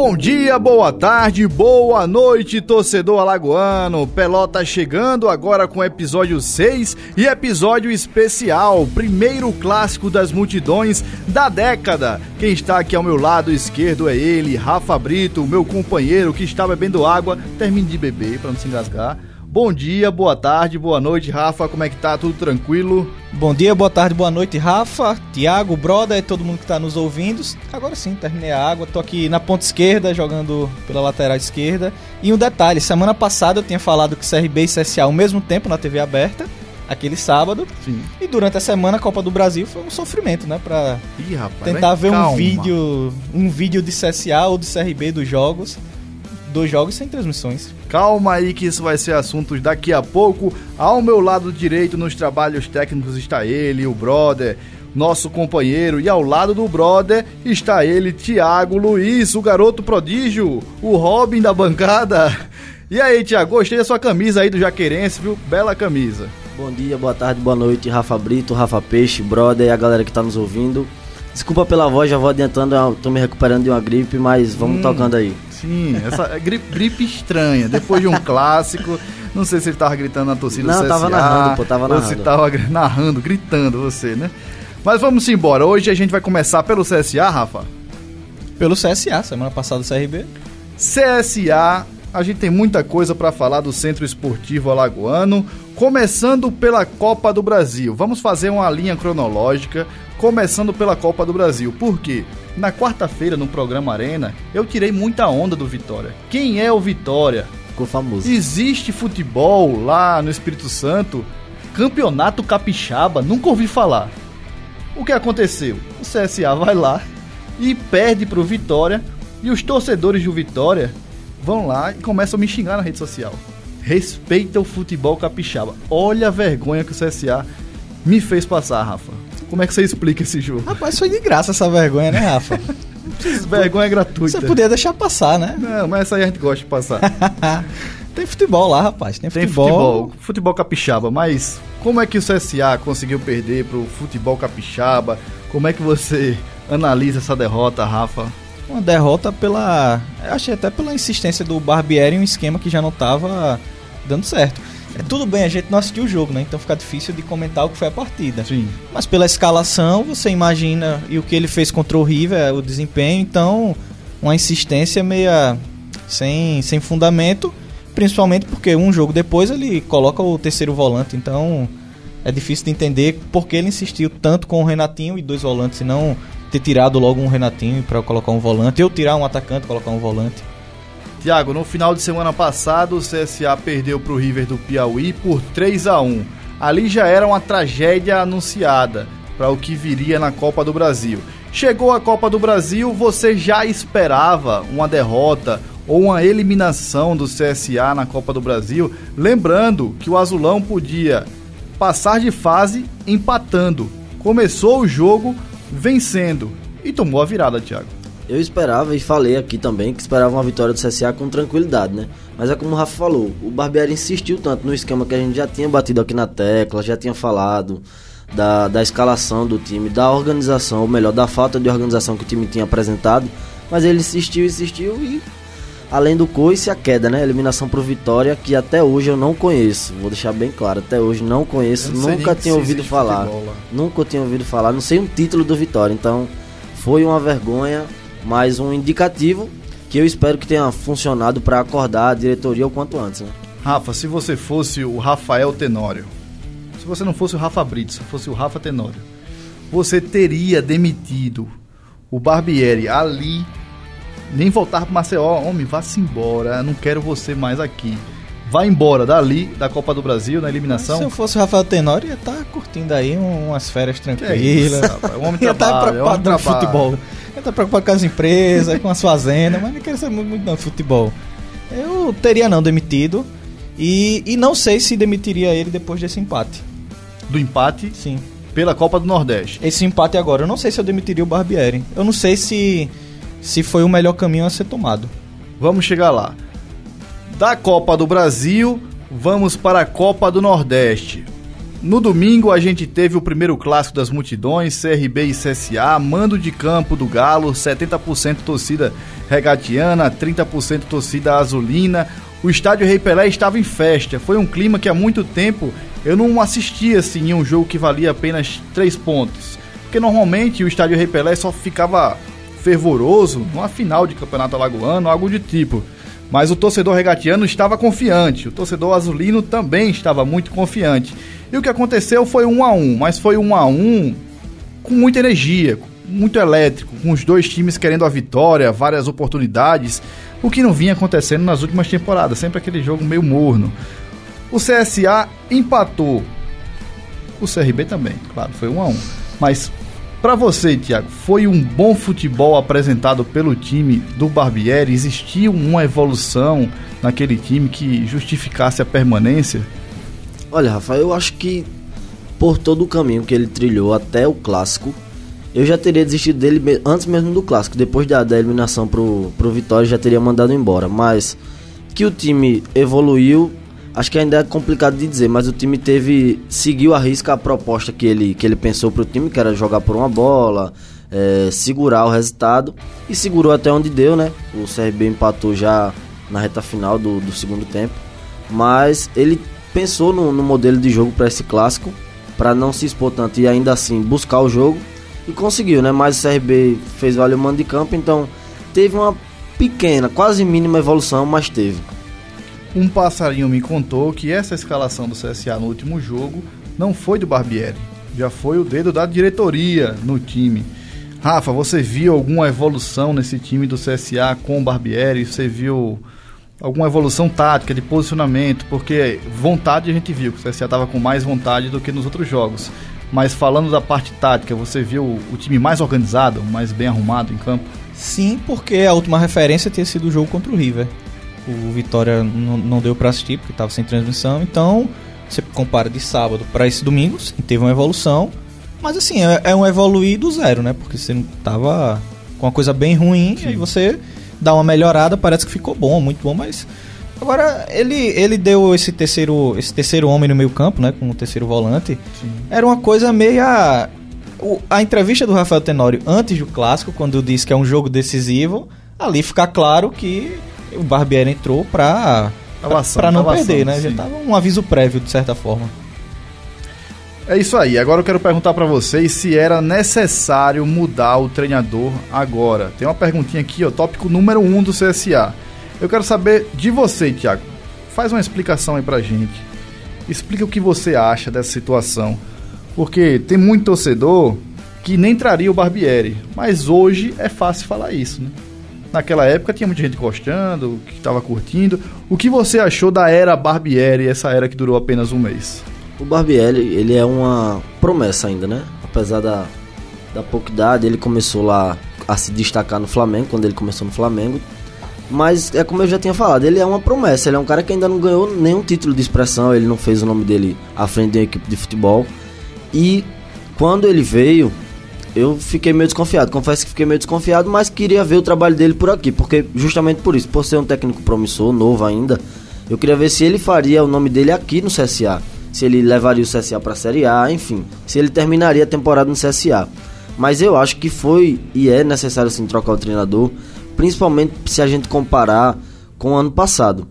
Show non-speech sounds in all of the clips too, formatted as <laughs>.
Bom dia, boa tarde, boa noite, torcedor alagoano. Pelota chegando agora com episódio 6 e episódio especial, primeiro clássico das multidões da década. Quem está aqui ao meu lado esquerdo é ele, Rafa Brito, meu companheiro que está bebendo água. Termine de beber para não se engasgar. Bom dia, boa tarde, boa noite, Rafa. Como é que tá? Tudo tranquilo? Bom dia, boa tarde, boa noite, Rafa, Tiago, brother, todo mundo que tá nos ouvindo. Agora sim, terminei a água, tô aqui na ponta esquerda, jogando pela lateral esquerda. E um detalhe, semana passada eu tinha falado que CRB e CSA ao mesmo tempo na TV aberta, aquele sábado. Sim. E durante a semana a Copa do Brasil foi um sofrimento, né, rapaz. tentar ver um calma. vídeo, um vídeo de CSA ou de CRB dos jogos. Dois jogos sem transmissões. Calma aí que isso vai ser assunto daqui a pouco. Ao meu lado direito, nos trabalhos técnicos, está ele, o brother, nosso companheiro. E ao lado do brother está ele, Tiago Luiz, o garoto prodígio, o Robin da bancada. E aí, Tiago, gostei da sua camisa aí do Jaqueirense, viu? Bela camisa. Bom dia, boa tarde, boa noite, Rafa Brito, Rafa Peixe, brother e a galera que tá nos ouvindo. Desculpa pela voz, já vou adiantando, eu tô me recuperando de uma gripe, mas vamos Hum. tocando aí. Sim, essa é gripe, gripe estranha. Depois de um clássico, não sei se ele tava gritando na torcida Não, do CSA. tava narrando, pô, tava Ou se narrando. tava narrando, gritando você, né? Mas vamos embora. Hoje a gente vai começar pelo CSA, Rafa. Pelo CSA, semana passada o CRB. CSA, a gente tem muita coisa para falar do Centro Esportivo Alagoano, começando pela Copa do Brasil. Vamos fazer uma linha cronológica, começando pela Copa do Brasil. Por quê? Na quarta-feira, no programa Arena, eu tirei muita onda do Vitória. Quem é o Vitória? Ficou famoso. Existe futebol lá no Espírito Santo? Campeonato Capixaba? Nunca ouvi falar. O que aconteceu? O CSA vai lá e perde pro Vitória e os torcedores do Vitória vão lá e começam a me xingar na rede social. Respeita o futebol capixaba. Olha a vergonha que o CSA me fez passar, Rafa. Como é que você explica esse jogo? Rapaz, foi de graça essa vergonha, né, Rafa? <laughs> Vergonha gratuita. Você podia deixar passar, né? Não, mas essa aí a gente gosta de passar. <laughs> Tem futebol lá, rapaz. Tem Tem futebol. futebol, futebol capixaba, mas como é que o CSA conseguiu perder pro futebol capixaba? Como é que você analisa essa derrota, Rafa? Uma derrota pela. Achei até pela insistência do Barbieri em um esquema que já não tava dando certo. É, tudo bem, a gente não assistiu o jogo, né? Então fica difícil de comentar o que foi a partida. Sim. Mas pela escalação, você imagina e o que ele fez contra o River, o desempenho, então uma insistência meia sem, sem fundamento, principalmente porque um jogo depois ele coloca o terceiro volante, então é difícil de entender por que ele insistiu tanto com o Renatinho e dois volantes, e não ter tirado logo um Renatinho para colocar um volante, ou tirar um atacante colocar um volante. Tiago, no final de semana passado, o CSA perdeu pro River do Piauí por 3 a 1 Ali já era uma tragédia anunciada para o que viria na Copa do Brasil. Chegou a Copa do Brasil, você já esperava uma derrota ou uma eliminação do CSA na Copa do Brasil, lembrando que o Azulão podia passar de fase empatando. Começou o jogo vencendo e tomou a virada, Thiago. Eu esperava e falei aqui também que esperava uma vitória do CSA com tranquilidade, né? Mas é como o Rafa falou, o Barbieri insistiu tanto no esquema que a gente já tinha batido aqui na tecla, já tinha falado da, da escalação do time, da organização, ou melhor, da falta de organização que o time tinha apresentado, mas ele insistiu, insistiu e além do coice a queda, né? Eliminação pro Vitória, que até hoje eu não conheço. Vou deixar bem claro, até hoje não conheço, não nunca tinha ouvido falar. futebol. Nunca tinha ouvido falar, não sei um título do Vitória. Então, foi uma vergonha, mas um indicativo que eu espero que tenha funcionado para acordar a diretoria o quanto antes, né? Rafa, se você fosse o Rafael Tenório, se você não fosse o Rafa Brito, se fosse o Rafa Tenório, você teria demitido o Barbieri ali, nem voltar pro Maceió, homem, vá-se embora, não quero você mais aqui. Vai embora dali, da Copa do Brasil, na Se eliminação. eu fosse o Rafael Tenório, ia estar curtindo aí um- umas férias é tranquilas. rapaz, o homem <laughs> ia estar homem preocupado trabalha. futebol. Ia estar preocupado com as empresas, com as fazendas, mas não quero saber muito, muito não, futebol. Eu teria não demitido. E, e não sei se demitiria ele depois desse empate. Do empate Sim. pela Copa do Nordeste. Esse empate agora, eu não sei se eu demitiria o Barbieri. Eu não sei se, se foi o melhor caminho a ser tomado. Vamos chegar lá. Da Copa do Brasil, vamos para a Copa do Nordeste. No domingo a gente teve o primeiro clássico das multidões, CRB e CSA, mando de campo do Galo, 70% torcida regatiana, 30% torcida azulina. O estádio Rei Pelé estava em festa. Foi um clima que há muito tempo eu não assistia assim em um jogo que valia apenas 3 pontos. Porque normalmente o estádio Rei Pelé só ficava fervoroso numa final de campeonato alagoano, algo de tipo. Mas o torcedor regatiano estava confiante, o torcedor azulino também estava muito confiante. E o que aconteceu foi um a um, mas foi um a um com muita energia, muito elétrico, com os dois times querendo a vitória, várias oportunidades, o que não vinha acontecendo nas últimas temporadas, sempre aquele jogo meio morno. O CSA empatou. O CRB também, claro, foi um a um. Mas para você, Thiago, foi um bom futebol apresentado pelo time do Barbieri? Existiu uma evolução naquele time que justificasse a permanência? Olha, Rafael, eu acho que por todo o caminho que ele trilhou até o clássico, eu já teria desistido dele antes mesmo do clássico. Depois da, da eliminação pro, pro Vitória, já teria mandado embora. Mas que o time evoluiu, acho que ainda é complicado de dizer, mas o time teve. seguiu a risca a proposta que ele, que ele pensou pro time, que era jogar por uma bola, é, segurar o resultado. E segurou até onde deu, né? O CRB empatou já na reta final do, do segundo tempo. Mas ele pensou no, no modelo de jogo para esse clássico, para não se expor tanto e ainda assim buscar o jogo. E conseguiu, né? Mas o CRB fez valer o mando de campo, então teve uma pequena, quase mínima evolução, mas teve. Um passarinho me contou que essa escalação do CSA no último jogo não foi do Barbieri, já foi o dedo da diretoria no time. Rafa, você viu alguma evolução nesse time do CSA com o Barbieri? Você viu alguma evolução tática, de posicionamento? Porque vontade a gente viu que o CSA estava com mais vontade do que nos outros jogos. Mas falando da parte tática, você viu o time mais organizado, mais bem arrumado em campo? Sim, porque a última referência tinha sido o jogo contra o River o Vitória não, deu para assistir porque estava sem transmissão. Então, você compara de sábado para esse domingo, teve uma evolução. Mas assim, é, é, um evoluir do zero, né? Porque você tava com uma coisa bem ruim, Sim. aí você dá uma melhorada, parece que ficou bom, muito bom, mas. Agora, ele, ele deu esse terceiro, esse terceiro homem no meio campo, né? Com o terceiro volante. Sim. Era uma coisa meia. O, a entrevista do Rafael Tenório antes do clássico, quando disse que é um jogo decisivo, ali fica claro que o Barbieri entrou pra, pra, pra não perder, né? Sim. Já tava um aviso prévio, de certa forma. É isso aí. Agora eu quero perguntar para vocês se era necessário mudar o treinador agora. Tem uma perguntinha aqui, ó, tópico número 1 um do CSA. Eu quero saber de você, Thiago. Faz uma explicação aí pra gente. Explica o que você acha dessa situação. Porque tem muito torcedor que nem traria o Barbieri, mas hoje é fácil falar isso, né? Naquela época tinha muita gente gostando, que estava curtindo. O que você achou da era Barbieri, essa era que durou apenas um mês? O Barbieri, ele é uma promessa ainda, né? Apesar da, da pouca idade, ele começou lá a se destacar no Flamengo, quando ele começou no Flamengo. Mas é como eu já tinha falado, ele é uma promessa, ele é um cara que ainda não ganhou nenhum título de expressão, ele não fez o nome dele à frente de uma equipe de futebol. E quando ele veio, eu fiquei meio desconfiado. Confesso que fiquei meio desconfiado, mas queria ver o trabalho dele por aqui, porque justamente por isso, por ser um técnico promissor, novo ainda, eu queria ver se ele faria o nome dele aqui no CSA, se ele levaria o CSA para a Série A, enfim, se ele terminaria a temporada no CSA. Mas eu acho que foi e é necessário sim trocar o treinador, principalmente se a gente comparar com o ano passado,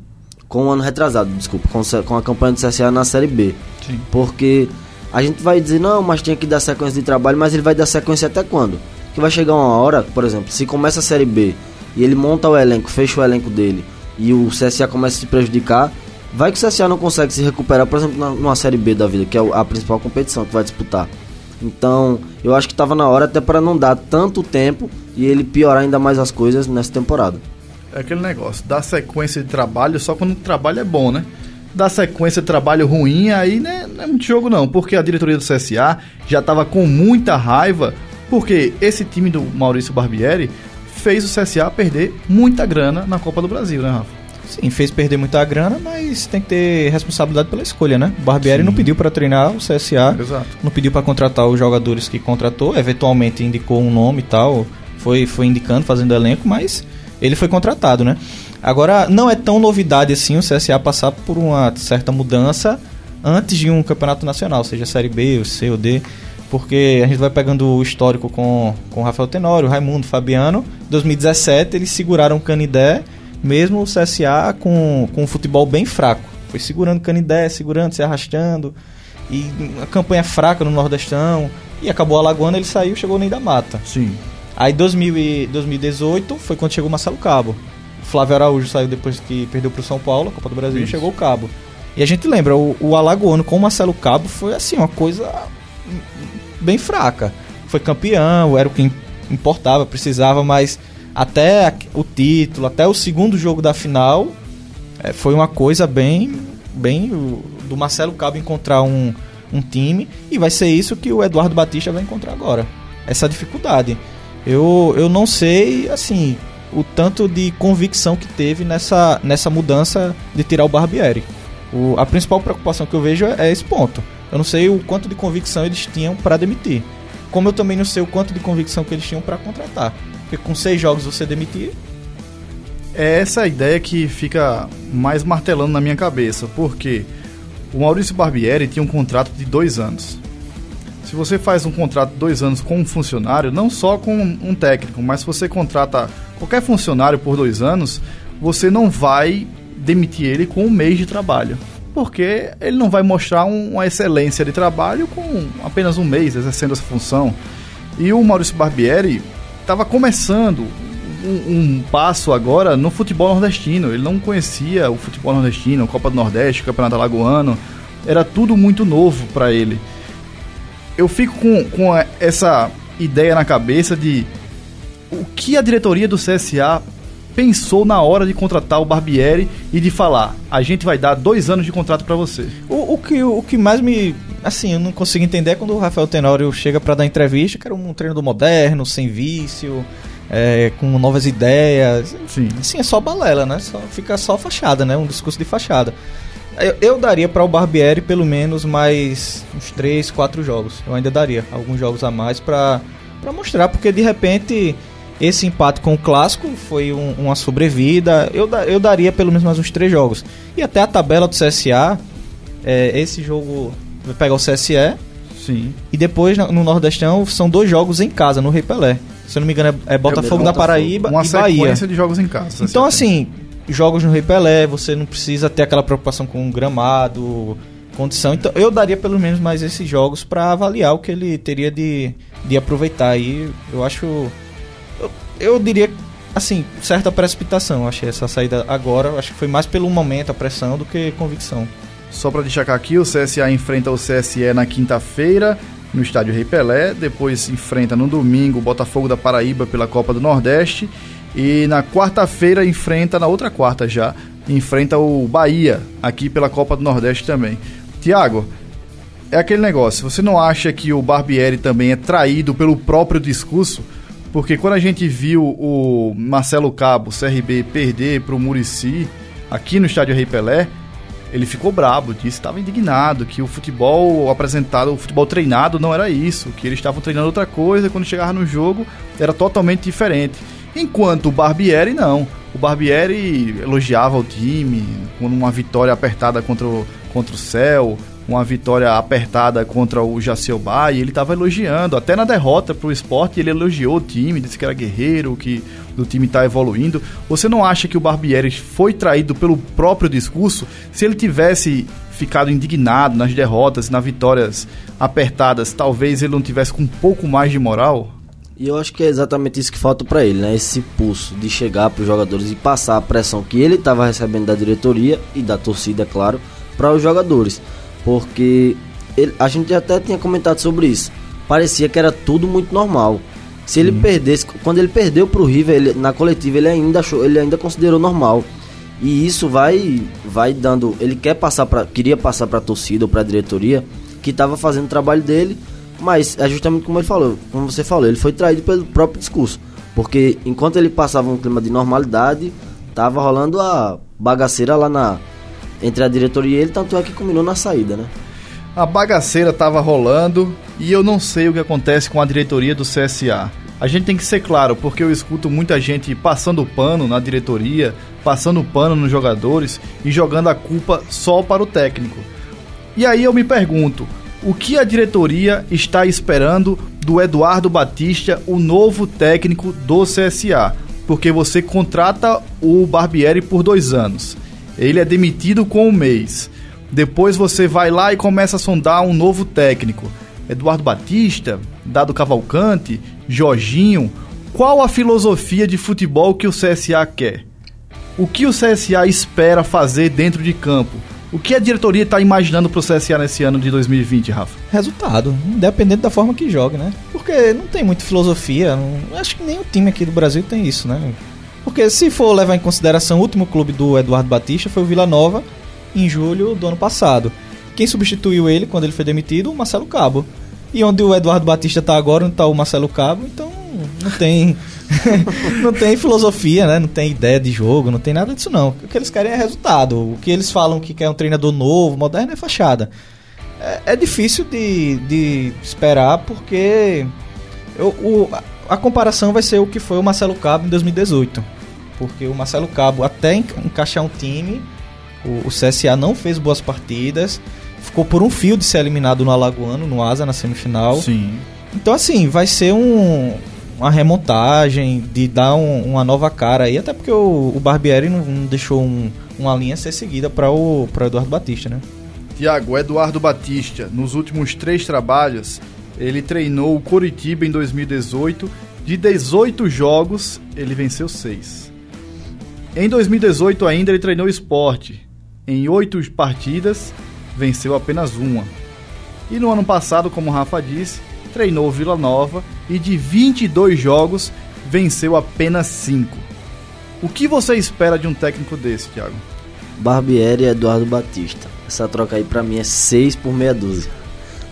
com o ano retrasado, desculpa, com, com a campanha do CSA na Série B. Sim. Porque a gente vai dizer, não, mas tinha que dar sequência de trabalho, mas ele vai dar sequência até quando? Que vai chegar uma hora, por exemplo, se começa a Série B e ele monta o elenco, fecha o elenco dele e o CSA começa a se prejudicar, vai que o CSA não consegue se recuperar, por exemplo, numa Série B da vida, que é a principal competição que vai disputar. Então, eu acho que estava na hora até para não dar tanto tempo e ele piorar ainda mais as coisas nessa temporada. É aquele negócio, dar sequência de trabalho só quando o trabalho é bom, né? Da sequência de trabalho ruim, aí né, não é muito jogo não, porque a diretoria do CSA já estava com muita raiva, porque esse time do Maurício Barbieri fez o CSA perder muita grana na Copa do Brasil, né, Rafa? Sim, fez perder muita grana, mas tem que ter responsabilidade pela escolha, né? O Barbieri Sim. não pediu para treinar o CSA, Exato. não pediu para contratar os jogadores que contratou, eventualmente indicou um nome e tal, foi, foi indicando, fazendo elenco, mas ele foi contratado, né? Agora, não é tão novidade assim o CSA passar por uma certa mudança antes de um campeonato nacional, seja Série B, ou C ou D, porque a gente vai pegando o histórico com, com Rafael Tenório, Raimundo, Fabiano. 2017 eles seguraram o Canidé, mesmo o CSA com, com um futebol bem fraco. Foi segurando o Canidé, segurando, se arrastando. E a campanha fraca no Nordestão. E acabou a Lagoana, ele saiu, chegou nem da mata. Sim. Aí 2000 e 2018 foi quando chegou o Marcelo Cabo. Flávio Araújo saiu depois que perdeu para o São Paulo, a Copa do Brasil, Isso. e chegou o Cabo. E a gente lembra, o, o Alagoano com o Marcelo Cabo foi assim, uma coisa bem fraca. Foi campeão, era o que importava, precisava, mas até o título, até o segundo jogo da final, é, foi uma coisa bem, bem do Marcelo Cabo encontrar um, um time e vai ser isso que o Eduardo Batista vai encontrar agora. Essa dificuldade. Eu, eu não sei, assim, o tanto de convicção que teve nessa, nessa mudança de tirar o Barbieri. O, a principal preocupação que eu vejo é, é esse ponto. Eu não sei o quanto de convicção eles tinham para demitir. Como eu também não sei o quanto de convicção que eles tinham para contratar. Porque com seis jogos você demitir. É essa ideia que fica mais martelando na minha cabeça. Porque o Maurício Barbieri tinha um contrato de dois anos. Se você faz um contrato de dois anos com um funcionário, não só com um técnico, mas se você contrata qualquer funcionário por dois anos, você não vai demitir ele com um mês de trabalho. Porque ele não vai mostrar um, uma excelência de trabalho com apenas um mês exercendo essa função. E o Maurício Barbieri estava começando um, um, passo agora no futebol nordestino. Ele não conhecia o futebol nordestino, a Copa do Nordeste, o Campeonato Alagoano. Era tudo muito novo para ele eu fico com, com essa ideia na cabeça de o que a diretoria do CSA pensou na hora de contratar o Barbieri e de falar: a gente vai dar dois anos de contrato para você. O, o, que, o que mais me. Assim, eu não consigo entender é quando o Rafael Tenório chega para dar entrevista, que era um treinador moderno, sem vício, é, com novas ideias. Sim. Assim, é só balela, né? Só, fica só fachada, né? Um discurso de fachada. Eu, eu daria para o Barbieri pelo menos mais uns 3, 4 jogos. Eu ainda daria alguns jogos a mais para mostrar, porque de repente esse empate com o clássico foi um, uma sobrevida. Eu, eu daria pelo menos mais uns 3 jogos. E até a tabela do CSA, é, esse jogo vai pegar o CSE. Sim. E depois no Nordestão são dois jogos em casa, no Rei Pelé. Se eu não me engano, é, é Botafogo é da Paraíba uma e Bahia. Uma sequência de jogos em casa. Então, assim, jogos no Rei Pelé, você não precisa ter aquela preocupação com gramado, condição. Então eu daria pelo menos mais esses jogos para avaliar o que ele teria de, de aproveitar aí. Eu acho. Eu, eu diria, assim, certa precipitação. Eu achei essa saída agora. Acho que foi mais pelo momento, a pressão, do que convicção. Só para destacar aqui, o CSA enfrenta o CSE na quinta-feira no estádio Rei Pelé, depois enfrenta no domingo o Botafogo da Paraíba pela Copa do Nordeste e na quarta-feira enfrenta, na outra quarta já, enfrenta o Bahia, aqui pela Copa do Nordeste também. Tiago, é aquele negócio, você não acha que o Barbieri também é traído pelo próprio discurso? Porque quando a gente viu o Marcelo Cabo, CRB, perder para o Murici aqui no estádio Rei Pelé, ele ficou brabo, disse estava indignado, que o futebol apresentado, o futebol treinado não era isso, que eles estavam treinando outra coisa, quando chegava no jogo era totalmente diferente. Enquanto o Barbieri não. O Barbieri elogiava o time com uma vitória apertada contra o, contra o Céu, uma vitória apertada contra o Jacilba e ele estava elogiando, até na derrota para o esporte ele elogiou o time, disse que era guerreiro, que o time está evoluindo. Você não acha que o Barbieri foi traído pelo próprio discurso? Se ele tivesse ficado indignado nas derrotas, nas vitórias apertadas, talvez ele não tivesse com um pouco mais de moral? E eu acho que é exatamente isso que falta para ele, né? Esse pulso de chegar para os jogadores e passar a pressão que ele estava recebendo da diretoria e da torcida, é claro, para os jogadores. Porque ele, a gente até tinha comentado sobre isso. Parecia que era tudo muito normal. Se ele perdesse, quando ele perdeu para o River, ele, na coletiva ele ainda achou, ele ainda considerou normal. E isso vai vai dando, ele quer passar para queria passar para a torcida ou para a diretoria que estava fazendo o trabalho dele mas é justamente como ele falou, como você falou, ele foi traído pelo próprio discurso. Porque enquanto ele passava um clima de normalidade, tava rolando a bagaceira lá na entre a diretoria e ele, tanto é que culminou na saída, né? A bagaceira tava rolando e eu não sei o que acontece com a diretoria do CSA. A gente tem que ser claro, porque eu escuto muita gente passando pano na diretoria, passando pano nos jogadores e jogando a culpa só para o técnico. E aí eu me pergunto, o que a diretoria está esperando do Eduardo Batista, o novo técnico do CSA? Porque você contrata o Barbieri por dois anos. Ele é demitido com um mês. Depois você vai lá e começa a sondar um novo técnico. Eduardo Batista, Dado Cavalcante, Jorginho. Qual a filosofia de futebol que o CSA quer? O que o CSA espera fazer dentro de campo? O que a diretoria está imaginando para o CSA nesse ano de 2020, Rafa? Resultado, independente da forma que joga, né? Porque não tem muita filosofia. Não, acho que nem o time aqui do Brasil tem isso, né? Porque se for levar em consideração o último clube do Eduardo Batista foi o Vila Nova em julho do ano passado. Quem substituiu ele quando ele foi demitido? O Marcelo Cabo. E onde o Eduardo Batista está agora, não está o Marcelo Cabo, então não tem <laughs> não tem filosofia, né? Não tem ideia de jogo, não tem nada disso não. O que eles querem é resultado. O que eles falam que quer um treinador novo, moderno é fachada. É, é difícil de, de esperar porque eu, o, a comparação vai ser o que foi o Marcelo Cabo em 2018. Porque o Marcelo Cabo até encaixar um time, o, o CSA não fez boas partidas, ficou por um fio de ser eliminado no Alagoano, no Asa, na semifinal. Sim. Então, assim, vai ser um, uma remontagem, de dar um, uma nova cara aí, até porque o, o Barbieri não, não deixou um, uma linha ser seguida para o pra Eduardo Batista, né? Tiago, Eduardo Batista, nos últimos três trabalhos, ele treinou o Coritiba em 2018. De 18 jogos, ele venceu 6. Em 2018 ainda ele treinou esporte. Em 8 partidas, venceu apenas uma. E no ano passado, como o Rafa disse, treinou Vila Nova e de 22 jogos venceu apenas 5. O que você espera de um técnico desse, Thiago? Barbieri e Eduardo Batista. Essa troca aí para mim é 6 por meia dúzia.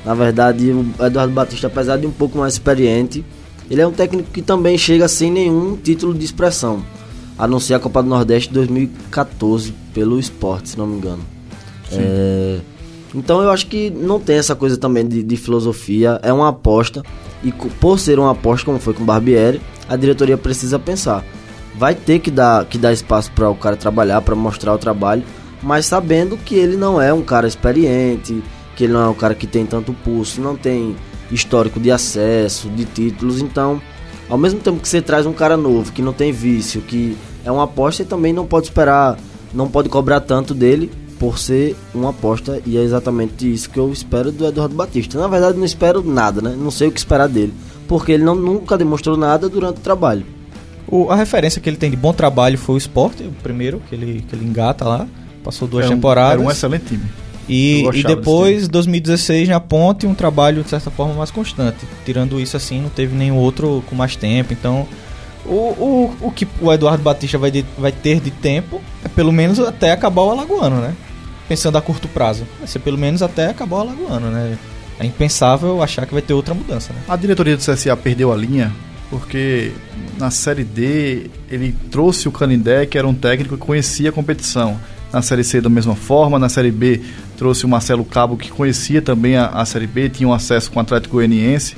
Na verdade, o Eduardo Batista, apesar de um pouco mais experiente, ele é um técnico que também chega sem nenhum título de expressão. A não ser a Copa do Nordeste 2014 pelo esporte, se não me engano. É... Então eu acho que não tem essa coisa também de, de filosofia, é uma aposta. E por ser uma aposta, como foi com o Barbieri, a diretoria precisa pensar. Vai ter que dar, que dar espaço para o cara trabalhar, para mostrar o trabalho, mas sabendo que ele não é um cara experiente, que ele não é um cara que tem tanto pulso, não tem histórico de acesso, de títulos. Então, ao mesmo tempo que você traz um cara novo, que não tem vício, que é uma aposta, e também não pode esperar, não pode cobrar tanto dele por ser uma aposta e é exatamente isso que eu espero do Eduardo Batista. Na verdade, não espero nada, né? Não sei o que esperar dele, porque ele não, nunca demonstrou nada durante o trabalho. O, a referência que ele tem de bom trabalho foi o Sport, o primeiro que ele, que ele engata lá, passou duas Era um- temporadas. Era um excelente time. E, e depois, 2016, na Ponte, um trabalho de certa forma mais constante. Tirando isso assim, não teve nenhum outro com mais tempo. Então, o, o, o que o Eduardo Batista vai, de- vai ter de tempo é pelo menos até acabar o Alagoano, né? Pensando a curto prazo. Vai ser pelo menos até acabar o Alagoano, né? É impensável achar que vai ter outra mudança, né? A diretoria do CSA perdeu a linha porque na Série D ele trouxe o Canindé, que era um técnico que conhecia a competição. Na Série C da mesma forma, na Série B trouxe o Marcelo Cabo, que conhecia também a, a Série B, tinha um acesso com o Atlético Goianiense.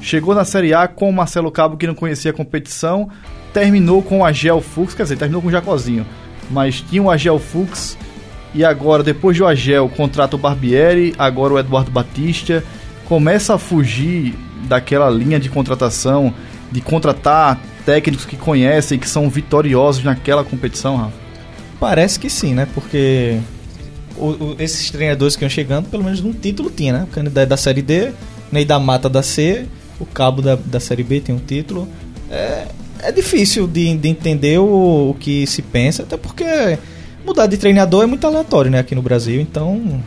Chegou na Série A com o Marcelo Cabo, que não conhecia a competição, terminou com o Agel Fux, quer dizer, terminou com o Jacozinho, mas tinha o Agel Fux e agora, depois do Agel, contrata o Barbieri, agora o Eduardo Batista. Começa a fugir daquela linha de contratação, de contratar técnicos que conhecem, que são vitoriosos naquela competição, Rafa. Parece que sim, né? Porque o- o- esses treinadores que iam chegando, pelo menos um título tinha, né? O candidato da Série D, Ney da Mata da C, o Cabo da, da Série B tem um título. É, é difícil de, de entender o, o que se pensa, até porque mudar de treinador é muito aleatório, né? Aqui no Brasil, então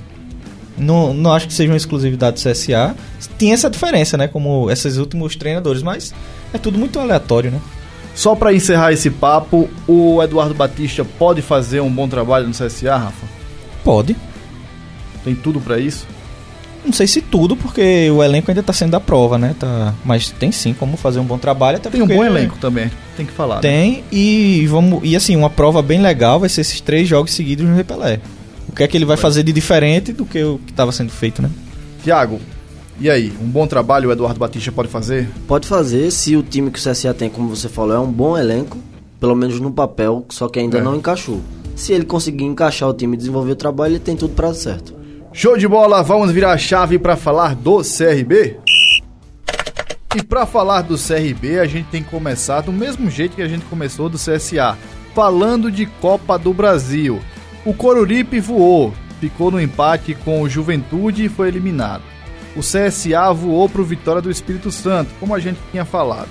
não, não acho que seja uma exclusividade do CSA. Tinha essa diferença, né? Como esses últimos treinadores, mas é tudo muito aleatório, né? Só para encerrar esse papo, o Eduardo Batista pode fazer um bom trabalho no CSA, Rafa? Pode. Tem tudo para isso? Não sei se tudo, porque o elenco ainda tá sendo da prova, né? Tá... Mas tem sim como fazer um bom trabalho. Até Tem um bom elenco também, tem que falar. né? Tem, e vamos. E assim, uma prova bem legal vai ser esses três jogos seguidos no Repelé. O que é que ele vai fazer de diferente do que o que estava sendo feito, né? Tiago, e aí? Um bom trabalho o Eduardo Batista pode fazer? Pode fazer se o time que o CSA tem, como você falou, é um bom elenco, pelo menos no papel, só que ainda É. não encaixou. Se ele conseguir encaixar o time e desenvolver o trabalho, ele tem tudo para dar certo. Show de bola, vamos virar a chave para falar do CRB? E para falar do CRB, a gente tem que começar do mesmo jeito que a gente começou do CSA, falando de Copa do Brasil. O Coruripe voou, ficou no empate com o Juventude e foi eliminado. O CSA voou para o Vitória do Espírito Santo, como a gente tinha falado.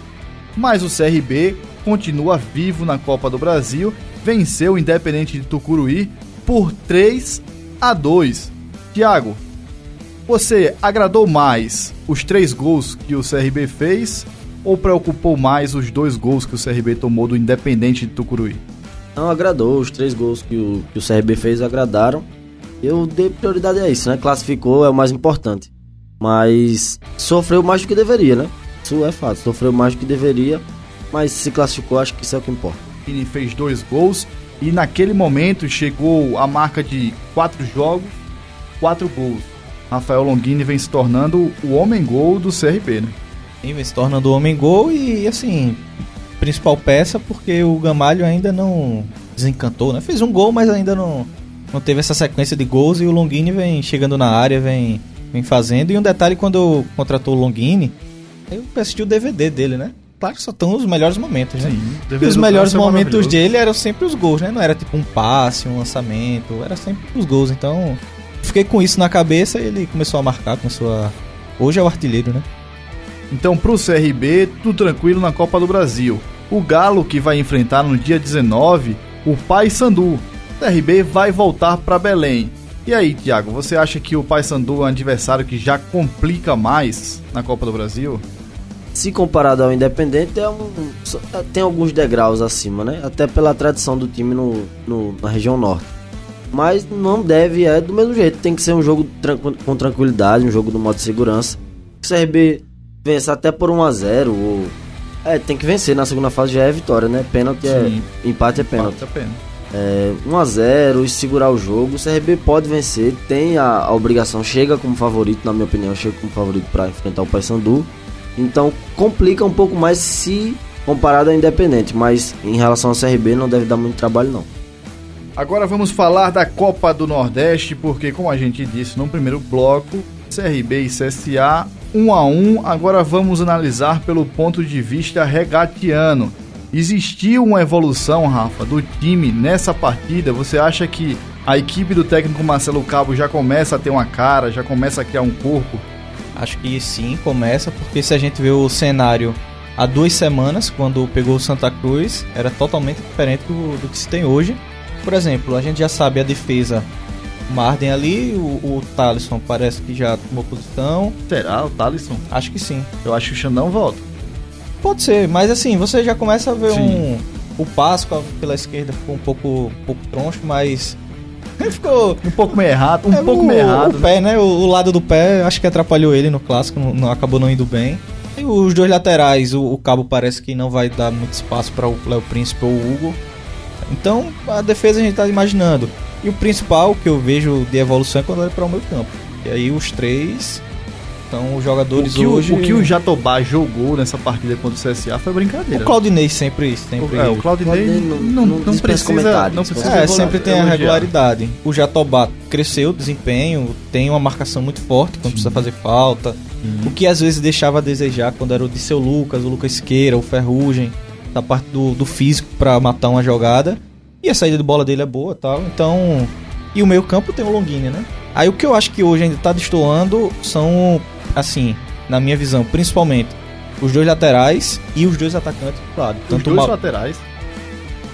Mas o CRB continua vivo na Copa do Brasil, venceu o Independente de Tucuruí por 3 a 2. Tiago, você agradou mais os três gols que o CRB fez ou preocupou mais os dois gols que o CRB tomou do Independente de Tucuruí? Não, agradou. Os três gols que o, que o CRB fez agradaram. Eu dei prioridade a isso, né? Classificou é o mais importante. Mas sofreu mais do que deveria, né? Isso é fato. Sofreu mais do que deveria, mas se classificou, acho que isso é o que importa. Ele fez dois gols e naquele momento chegou a marca de quatro jogos, quatro gols. Rafael Longini vem se tornando o homem-gol do CRB, né? Sim, vem se tornando o homem-gol e, assim, principal peça porque o Gamalho ainda não desencantou, né? Fez um gol, mas ainda não, não teve essa sequência de gols e o Longini vem chegando na área, vem, vem fazendo. E um detalhe, quando contratou o Longini, eu assisti o DVD dele, né? Claro que só estão os melhores momentos, né? Sim, E os melhores momentos dele eram sempre os gols, né? Não era tipo um passe, um lançamento, era sempre os gols. Então, fiquei com isso na cabeça e ele começou a marcar, começou a. Hoje é o artilheiro, né? Então, pro CRB, tudo tranquilo na Copa do Brasil. O Galo, que vai enfrentar no dia 19 o Paysandu. O CRB vai voltar para Belém. E aí, Thiago, você acha que o Paysandu é um adversário que já complica mais na Copa do Brasil? Se comparado ao Independente, é um, tem alguns degraus acima, né? Até pela tradição do time no, no, na região norte. Mas não deve, é do mesmo jeito. Tem que ser um jogo tran com tranquilidade, um jogo do modo de segurança. O CRB vence até por 1x0. Ou... É, tem que vencer. Na segunda fase já é vitória, né? Pênalti é. Sim. Empate é pênalti. Empate é pênalti. É, 1x0 e segurar o jogo. O CRB pode vencer, tem a, a obrigação, chega como favorito, na minha opinião, chega como favorito para enfrentar o Paysandu. Então complica um pouco mais se comparado ao Independente, mas em relação ao CRB não deve dar muito trabalho não. Agora vamos falar da Copa do Nordeste, porque como a gente disse no primeiro bloco, CRB e CSA 1 a 1. Agora vamos analisar pelo ponto de vista regatiano. Existiu uma evolução, Rafa, do time nessa partida? Você acha que a equipe do técnico Marcelo Cabo já começa a ter uma cara, já começa a criar um corpo? Acho que sim, começa, porque se a gente vê o cenário há duas semanas, quando pegou o Santa Cruz, era totalmente diferente do, do que se tem hoje. Por exemplo, a gente já sabe a defesa Marden ali, o, o Talisson parece que já tomou posição. Será o Talisson? Acho que sim. Eu acho que o Xandão volta. Pode ser, mas assim, você já começa a ver Sim. um. O Páscoa pela esquerda ficou um pouco, um pouco troncho, mas. <laughs> ficou. Um pouco meio errado, um é, pouco o, meio errado. O pé, né? O, o lado do pé, acho que atrapalhou ele no clássico, não, não- acabou não indo bem. E os dois laterais, o, o Cabo parece que não vai dar muito espaço para o Léo Príncipe ou o Hugo. Então, a defesa a gente tá imaginando. E o principal que eu vejo de evolução é quando olha para o meio campo. E aí os três são os O jogadores que, hoje. o, o que o Jatobá jogou nessa partida contra o CSA foi brincadeira. O Claudinei sempre, sempre É, o Claudinei Claudinei não, não- não, precisa, não precisa É, sempre tem a regularidade. O Jatobá cresceu o desempenho, tem uma marcação muito forte quando precisa fazer falta. O que às vezes deixava a desejar quando era o de seu Lucas, o Lucas Siqueira, o Ferrugem, da parte do, do físico pra matar uma jogada. E a saída de bola dele é boa tal. Então. E o meio-campo tem o Longini, né? Aí o que eu acho que hoje ainda tá destoando são, assim, na minha visão, principalmente os dois laterais e os dois atacantes do lado. Os Tanto dois o Ma- laterais.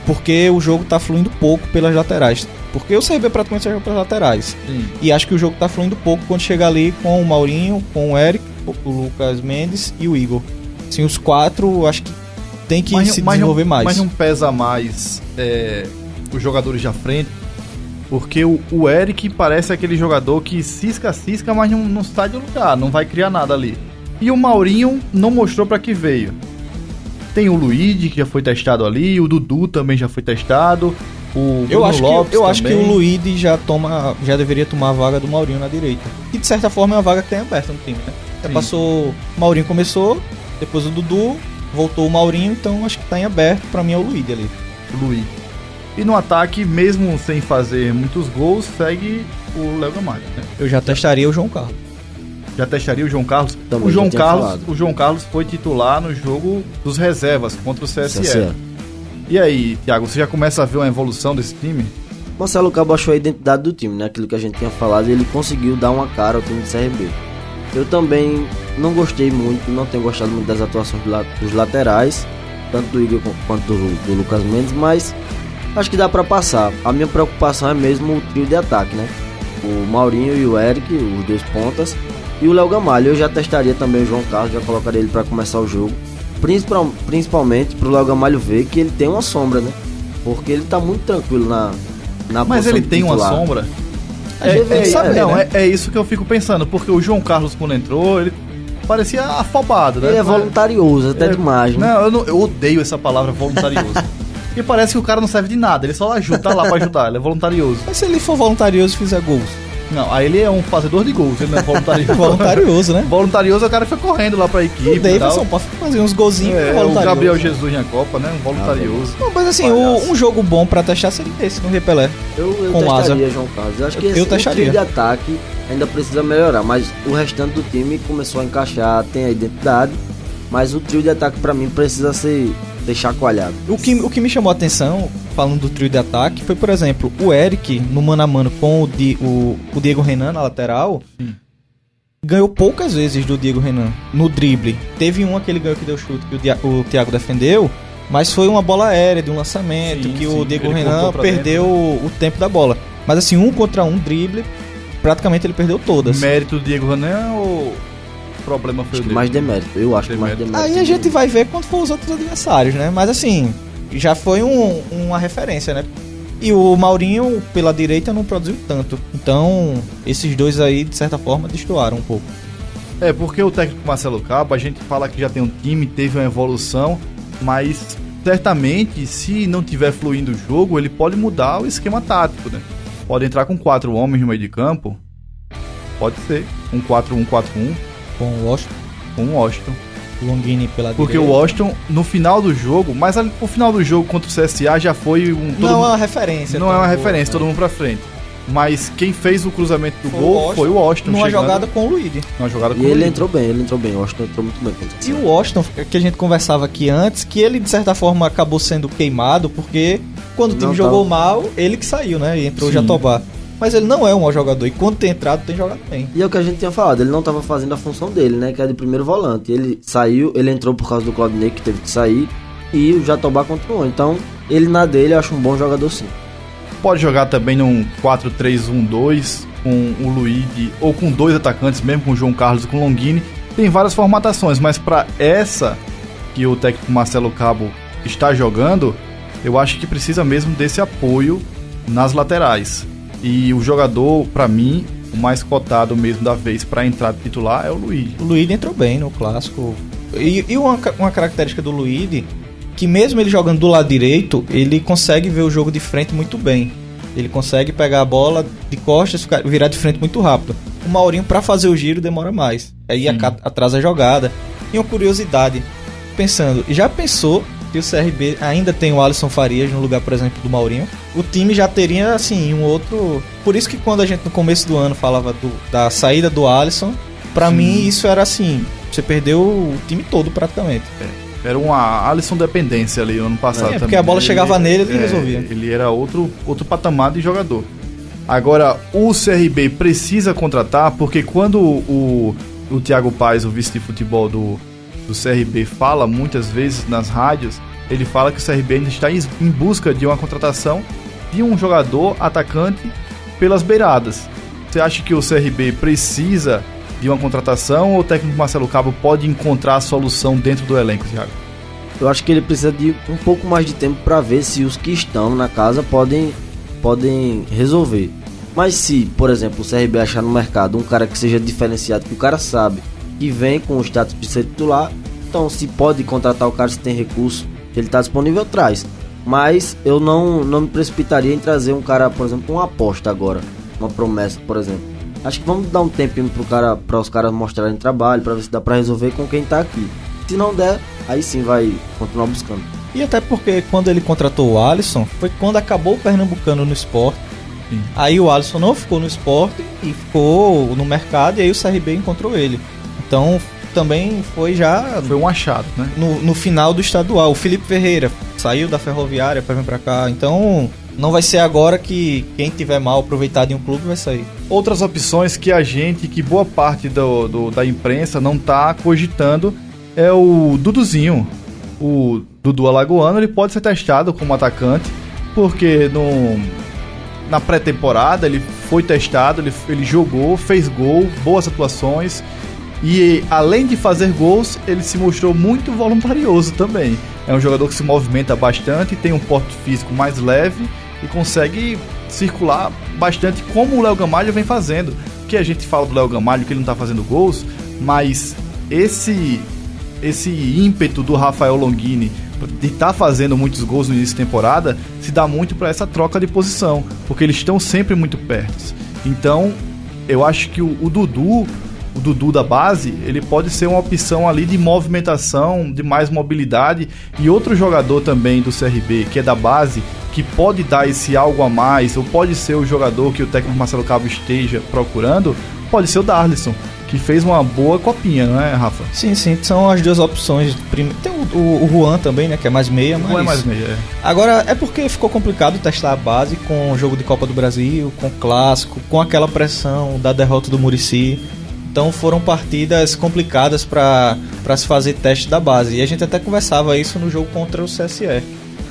porque o jogo tá fluindo pouco pelas laterais. Porque o CRB praticamente só joga pelas laterais. Sim. E acho que o jogo tá fluindo pouco quando chega ali com o Maurinho, com o Eric, o Lucas Mendes e o Igor. Assim, os quatro, acho que tem que se desenvolver não, mais. Mas não pesa mais é, os jogadores da frente. Porque o, o Eric parece aquele jogador que cisca, cisca, mas não, não sai de lugar, não vai criar nada ali. E o Maurinho não mostrou pra que veio. Tem o Luigi, que já foi testado ali, o Dudu também já foi testado. O Eu Bruno acho, Lopes que, eu acho que o Luigi já toma, já deveria tomar a vaga do Maurinho na direita. E de certa forma é uma vaga que tem aberta no time, né? Passou, o Maurinho começou, depois o Dudu, voltou o Maurinho, então acho que tá em aberto, pra mim é o Luigi ali. Luigi. E no ataque, mesmo sem fazer muitos gols, segue o Léo Gamalho. Né? Eu já testaria o João Carlos. Já testaria o João Carlos? Também o João Carlos, falado. o João Carlos foi titular no jogo dos reservas contra o CSE. CSE. E aí, Thiago, você já começa a ver uma evolução desse time? Marcelo Cabo achou a identidade do time, né? Aquilo que a gente tinha falado, ele conseguiu dar uma cara ao time do CRB. Eu também não gostei muito, não tenho gostado muito das atuações dos laterais, tanto do Igor quanto do, do Lucas Mendes, mas acho que dá pra passar. A minha preocupação é mesmo o trio de ataque, né? O Maurinho e o Eric, os dois pontas, e o Léo Gamalho. Eu já testaria também o João Carlos, já colocaria ele pra começar o jogo. Principal- Principalmente pro Léo Gamalho ver que ele tem uma sombra, né? Porque ele tá muito tranquilo na, na Mas ele tem uma titular. sombra. A gente tem que saber, não, né? é, é isso que eu fico pensando, porque o João Carlos, quando entrou, ele parecia afobado, né? Ele é voluntarioso, até É, demais, né? Não eu, não, eu odeio essa palavra voluntarioso. <laughs> Porque parece que o cara não serve de nada, ele só ajuda, tá lá pra ajudar, ele é voluntarioso. Mas se ele for voluntarioso e fizer gols? Não, aí ele é um fazedor de gols, ele não é voluntarioso. <laughs> voluntarioso, né? voluntarioso é o cara que fica correndo lá pra equipe. O. Davidson pode fazer uns golzinhos É, o. Gabriel Jesus na Copa, né? Um voluntarioso. Não, mas assim, o- um jogo bom pra testar seria esse no Rio Pelé. Eu, eu com testaria João Carlos. Eu acho que Eu esse, o testaria. time de ataque ainda precisa melhorar, mas o restante do time começou a encaixar, tem a identidade, mas o trio de ataque pra mim precisa ser, ser chacoalhado. O que, o que me chamou a atenção, falando do trio de ataque, foi, por exemplo, o Eric no mano a mano com o, Di- o, o Diego Renan na lateral. Ganhou poucas vezes do Diego Renan no drible. Teve uma que ele ganhou que deu chute que o, Dia- o Thiago defendeu, mas foi uma bola aérea de um lançamento Sim, que sim, o Diego ele Renan cortou pra perdeu o, o tempo da bola. Mas assim, um contra um drible, praticamente ele perdeu todas. Mérito do Diego Renan ou o problema foi Acho o dele? mais demérito. Eu acho que mais Demérito. demérito. Aí a gente vai ver quando for os outros adversários, né? Mas assim, já foi um- uma referência, né? E o Maurinho, pela direita, não produziu tanto. Então, esses dois aí, de certa forma, destoaram um pouco. É, porque o técnico Marcelo Cabo, a gente fala que já tem um time, teve uma evolução, mas certamente, se não tiver fluindo o jogo, ele pode mudar o esquema tático, né? Pode entrar com quatro homens no meio de campo, pode ser, um 4-1-4-1 Com o Washington, com o Washington. Longini pela Porque direita. o Washington, no final do jogo, mas ali- o final do jogo contra o CSA já foi um... todo Não é uma referência. não é uma boa, referência, né? todo mundo pra frente. Mas quem fez o cruzamento do Foi o gol Washington, foi o Washington. Numa chegando- jogada com o Luigi. Numa jogada com E o ele Luiz. entrou bem, ele entrou bem. Acho que entrou muito bem. contra o E o Washington, que a gente conversava aqui antes, que ele de certa forma acabou sendo queimado, porque quando o time Não jogou tava. mal, ele que saiu, né? E entrou o. Jatobá. Mas ele não é um mau jogador, e quando tem entrado, tem jogado bem. E é o que a gente tinha falado, ele não estava fazendo a função dele, né? Que é de primeiro volante. Ele saiu, ele entrou por causa do Claudinei, que teve que sair, e o Jatobá continuou. Então, ele na dele, eu acho um bom jogador sim. Pode jogar também num 4-3-1-2 com o Luigi ou com dois atacantes, mesmo com o João Carlos e com o Longini. Tem várias formatações, mas para essa que o técnico Marcelo Cabo está jogando, eu acho que precisa mesmo desse apoio nas laterais. E o jogador, para mim, o mais cotado mesmo da vez para entrar titular é o Luigi. O Luigi entrou bem no clássico. E, e uma, uma característica do Luigi, que mesmo ele jogando do lado direito, ele consegue ver o jogo de frente muito bem. Ele consegue pegar a bola de costas, ficar- virar de frente muito rápido. O Maurinho, pra fazer o giro, demora mais. Aí Sim. atrasa a jogada. E uma curiosidade, pensando, já pensou que o CRB ainda tem o Alisson Farias no lugar, por exemplo, do Maurinho? O time já teria, assim, um outro... Por isso que quando a gente no começo do ano falava do- da saída do Alisson, pra Sim. mim isso era assim, você perdeu o time todo praticamente. Era uma Alisson dependência ali no ano passado. É, porque também. a bola chegava nele, ele é, resolvia. Ele era outro, outro patamar de jogador. Agora, o CRB precisa contratar, porque quando o, o Thiago Paes, o vice de futebol do, do CRB, fala muitas vezes nas rádios, ele fala que o CRB ainda está em busca de uma contratação de um jogador atacante pelas beiradas. Você acha que o CRB precisa de uma contratação ou o técnico Marcelo Cabo pode encontrar a solução dentro do elenco, Thiago? Eu acho que ele precisa de um pouco mais de tempo para ver se os que estão na casa podem, podem resolver. Mas se, por exemplo, o CRB achar no mercado um cara que seja diferenciado, que o cara sabe que vem com o status de ser titular, então se pode contratar o cara se tem recurso, que ele está disponível, traz. Mas eu não, não me precipitaria em trazer um cara, por exemplo, uma aposta agora, uma promessa, por exemplo. Acho que vamos dar um tempinho pro cara, para os caras mostrarem trabalho, para ver se dá para resolver com quem tá aqui. Se não der, aí sim vai continuar buscando. E até porque quando ele contratou o Alisson, foi quando acabou o Pernambucano no esporte. Sim. Aí o Alisson não ficou no esporte e ficou no mercado e aí o CRB encontrou ele. Então também foi já. Foi um achado, né? No, no final do estadual. O Felipe Ferreira saiu da ferroviária para vir para cá. Então não vai ser agora que quem tiver mal aproveitado em um clube vai sair. Outras opções que a gente, que boa parte do, do da imprensa não tá cogitando é o Duduzinho. O Dudu Alagoano, ele pode ser testado como atacante, porque no, na pré-temporada ele foi testado, ele, ele jogou, fez gol, boas atuações. E além de fazer gols, ele se mostrou muito voluntarioso também. É um jogador que se movimenta bastante, tem um porte físico mais leve e consegue circular bastante como o Léo Gamalho vem fazendo. Que a gente fala do Léo Gamalho que ele não está fazendo gols, mas esse esse ímpeto do Rafael Longini de estar tá fazendo muitos gols no início da temporada se dá muito para essa troca de posição, porque eles estão sempre muito perto. Então, eu acho que o, o Dudu o Dudu da base, ele pode ser uma opção ali de movimentação, de mais mobilidade. E outro jogador também do CRB, que é da base, que pode dar esse algo a mais, ou pode ser o jogador que o técnico Marcelo Cabo esteja procurando, pode ser o Darlison que fez uma boa copinha, não é, Rafa? Sim, sim, são as duas opções. Tem o, o, o Juan também, né, que é mais meia, mas... Juan é mais meia, é. Agora, é porque ficou complicado testar a base com o jogo de Copa do Brasil, com o Clássico, com aquela pressão da derrota do Murici. Então foram partidas complicadas para se fazer teste da base. E a gente até conversava isso no jogo contra o CSE.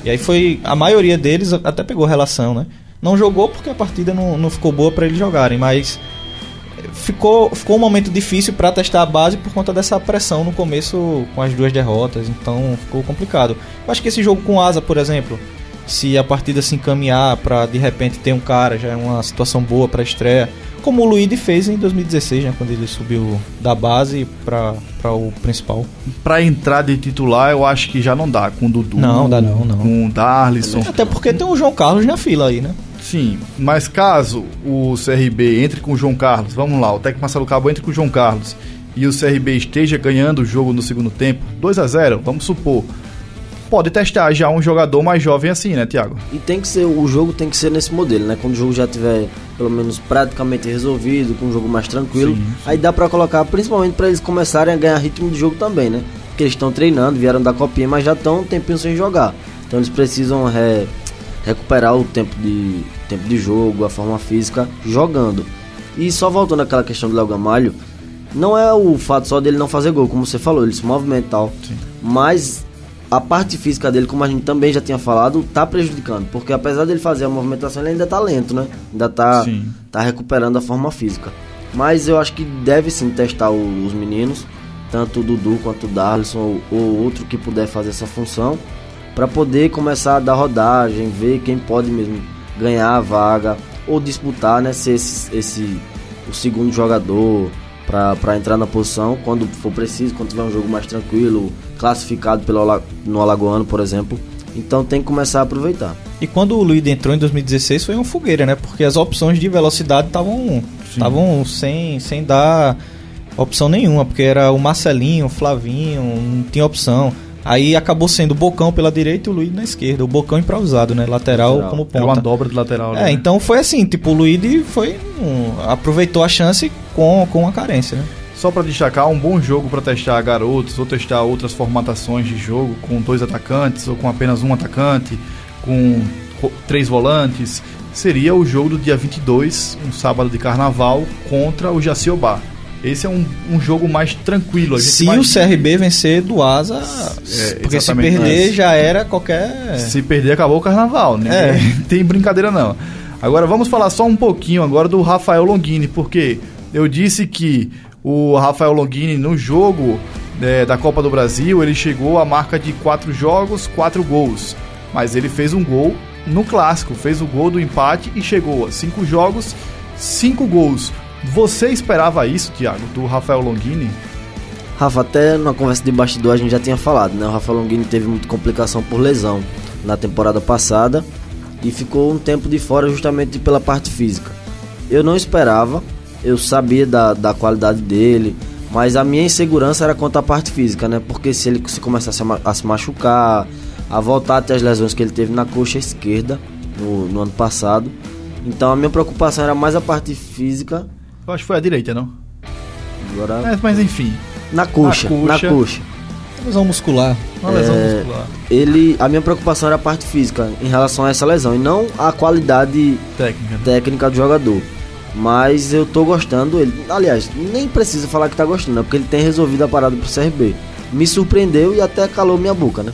E aí foi. A maioria deles até pegou relação, né? Não jogou porque a partida não, não ficou boa para eles jogarem, mas ficou, ficou um momento difícil para testar a base por conta dessa pressão no começo com as duas derrotas, então ficou complicado. Eu acho que esse jogo com Asa, por exemplo, se a partida se encaminhar para de repente ter um cara, já é uma situação boa para estreia como o Luigi fez em 2016, né, quando ele subiu da base para o principal. Para entrar de titular, eu acho que já não dá com o Dudu. Não, dá não, não. Com o Darlison. Até porque tem o João Carlos na fila aí, né? Sim, mas caso o CRB entre com o João Carlos, vamos lá, o técnico Marcelo Cabo entre com o João Carlos e o CRB esteja ganhando o jogo no segundo tempo, 2 a 0 vamos supor pode testar já um jogador mais jovem assim, né, Thiago? E tem que ser, o jogo tem que ser nesse modelo, né? Quando o jogo já tiver pelo menos praticamente resolvido, com um jogo mais tranquilo, sim, sim. aí dá para colocar, principalmente para eles começarem a ganhar ritmo de jogo também, né? Porque eles estão treinando, vieram da copinha, mas já estão um tempinho sem jogar. Então eles precisam re, recuperar o tempo de, tempo de jogo, a forma física jogando. E só voltando àquela questão do Léo Gamalho, não é o fato só dele não fazer gol, como você falou, ele se movimenta e tal. Sim. Mas a parte física dele, como a gente também já tinha falado, tá prejudicando. Porque apesar dele fazer a movimentação, ele ainda tá lento, né? Ainda tá, tá recuperando a forma física. Mas eu acho que deve sim testar o, os meninos, tanto o Dudu quanto o Darlison, ou, ou outro que puder fazer essa função, para poder começar a dar rodagem, ver quem pode mesmo ganhar a vaga, ou disputar, né? Ser esse, esse o segundo jogador para entrar na posição quando for preciso, quando tiver um jogo mais tranquilo, classificado pelo, no Alagoano, por exemplo. Então tem que começar a aproveitar. E quando o Luiz entrou em 2016 foi uma fogueira, né? Porque as opções de velocidade estavam estavam sem, sem dar opção nenhuma, porque era o Marcelinho, o Flavinho, não tinha opção. Aí acabou sendo o Bocão pela direita e o Luiz na esquerda. O Bocão improvisado, né? Lateral, lateral. como ponta. Era uma dobra de lateral. É, né? então foi assim, tipo, o Luiz foi um, aproveitou a chance com, com a carência, né? Só para destacar, um bom jogo para testar garotos ou testar outras formatações de jogo com dois atacantes ou com apenas um atacante, com três volantes, seria o jogo do dia 22, um sábado de carnaval, contra o Jaciobá. Esse é um, um jogo mais tranquilo. se o CRB vencer do Asa, é, porque se perder já era qualquer. Se perder, acabou o carnaval, né? É. <laughs> Tem brincadeira não. Agora vamos falar só um pouquinho agora do Rafael Longini, porque eu disse que o Rafael Longini no jogo é, da Copa do Brasil, ele chegou à marca de quatro jogos, quatro gols. Mas ele fez um gol no clássico, fez o gol do empate e chegou a cinco jogos, cinco gols. Você esperava isso, Thiago, do Rafael Longini? Rafa, até na conversa de bastidor a gente já tinha falado, né? O Rafael Longini teve muita complicação por lesão na temporada passada e ficou um tempo de fora justamente pela parte física. Eu não esperava, eu sabia da, da qualidade dele, mas a minha insegurança era quanto à parte física, né? Porque se ele se começasse a, a se machucar, a voltar a ter as lesões que ele teve na coxa esquerda no, no ano passado. Então a minha preocupação era mais a parte física. Eu acho que foi a direita, não? Agora. É, mas enfim. Na coxa, Na na coxa. coxa. Lesão muscular. Uma lesão É, muscular. Ele, a minha preocupação era a parte física em relação a essa lesão e não a qualidade Técnica. né? técnica do jogador. Mas eu tô gostando. Ele, aliás, nem precisa falar que tá gostando, né? porque ele tem resolvido a parada pro CRB. Me surpreendeu e até calou minha boca, né?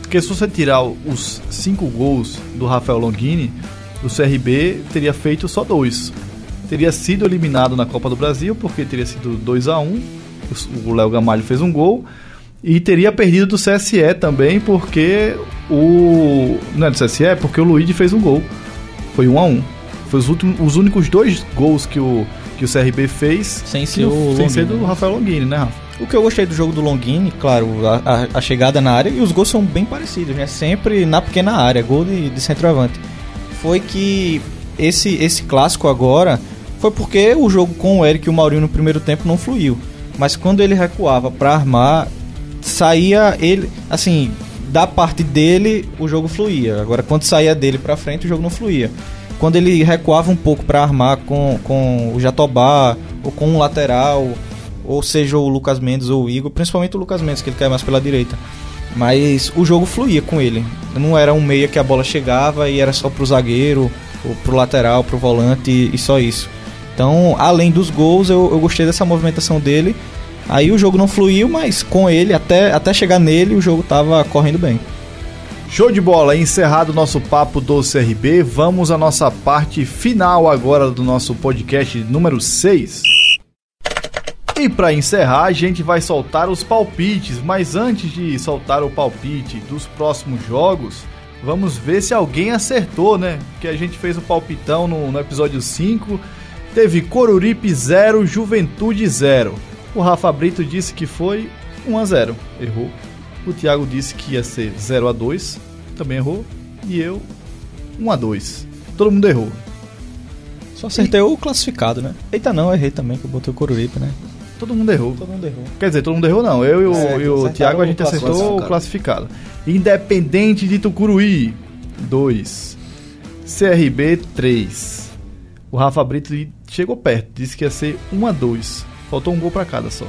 Porque se você tirar os cinco gols do Rafael Longini, o CRB teria feito só dois. Teria sido eliminado na Copa do Brasil, porque teria sido 2 a 1 O Léo Gamalho fez um gol. E teria perdido do CSE também, porque o. Não é do CSE, porque o Luigi fez um gol. Foi 1 a 1 Foi os, últimos, os únicos dois gols que o, que o CRB fez Sem ser o sem ser do? Rafael Longini, né, Rafa? O que eu gostei do jogo do Longini, claro, a, a- a chegada na área e os gols são bem parecidos, né? Sempre na pequena área, gol de, de centroavante. Foi que esse, esse clássico agora foi porque o jogo com o Eric e o Maurinho no primeiro tempo não fluiu. Mas quando ele recuava pra armar, saía ele, assim, da parte dele o jogo fluía. Agora quando saía dele pra frente o jogo não fluía. Quando ele recuava um pouco pra armar com, com o Jatobá ou com um lateral, ou seja o Lucas Mendes ou o Igor, principalmente o Lucas Mendes que ele cai mais pela direita. Mas o jogo fluía com ele. Não era um meia que a bola chegava e era só pro zagueiro, ou pro lateral, pro volante e, e só isso. Então, além dos gols, eu, eu gostei dessa movimentação dele. Aí o jogo não fluiu, mas com ele, até, até chegar nele, o jogo tava correndo bem. Show de bola, encerrado o nosso papo do CRB, vamos à nossa parte final agora do nosso podcast número 6. E para encerrar, a gente vai soltar os palpites, mas antes de soltar o palpite dos próximos jogos, vamos ver se alguém acertou, né? Porque a gente fez o palpitão no, no episódio 5, teve Coruripe 0, Juventude 0. O Rafa Brito disse que foi 1 a 0, errou. O Thiago disse que ia ser 0 a 2, também errou. E eu 1 a 2. Todo mundo errou. Só acertei o classificado, né? Eita não, errei também, que eu botei o Coruripe, né? Todo mundo errou. Todo mundo errou. Quer dizer, todo mundo errou não. Eu e o, É, e o Thiago a gente acertou o classificado. Independente de Tucuruí 2. CRB 3. O Rafa Brito chegou perto, disse que ia ser 1 a 2. Faltou um gol pra cada só.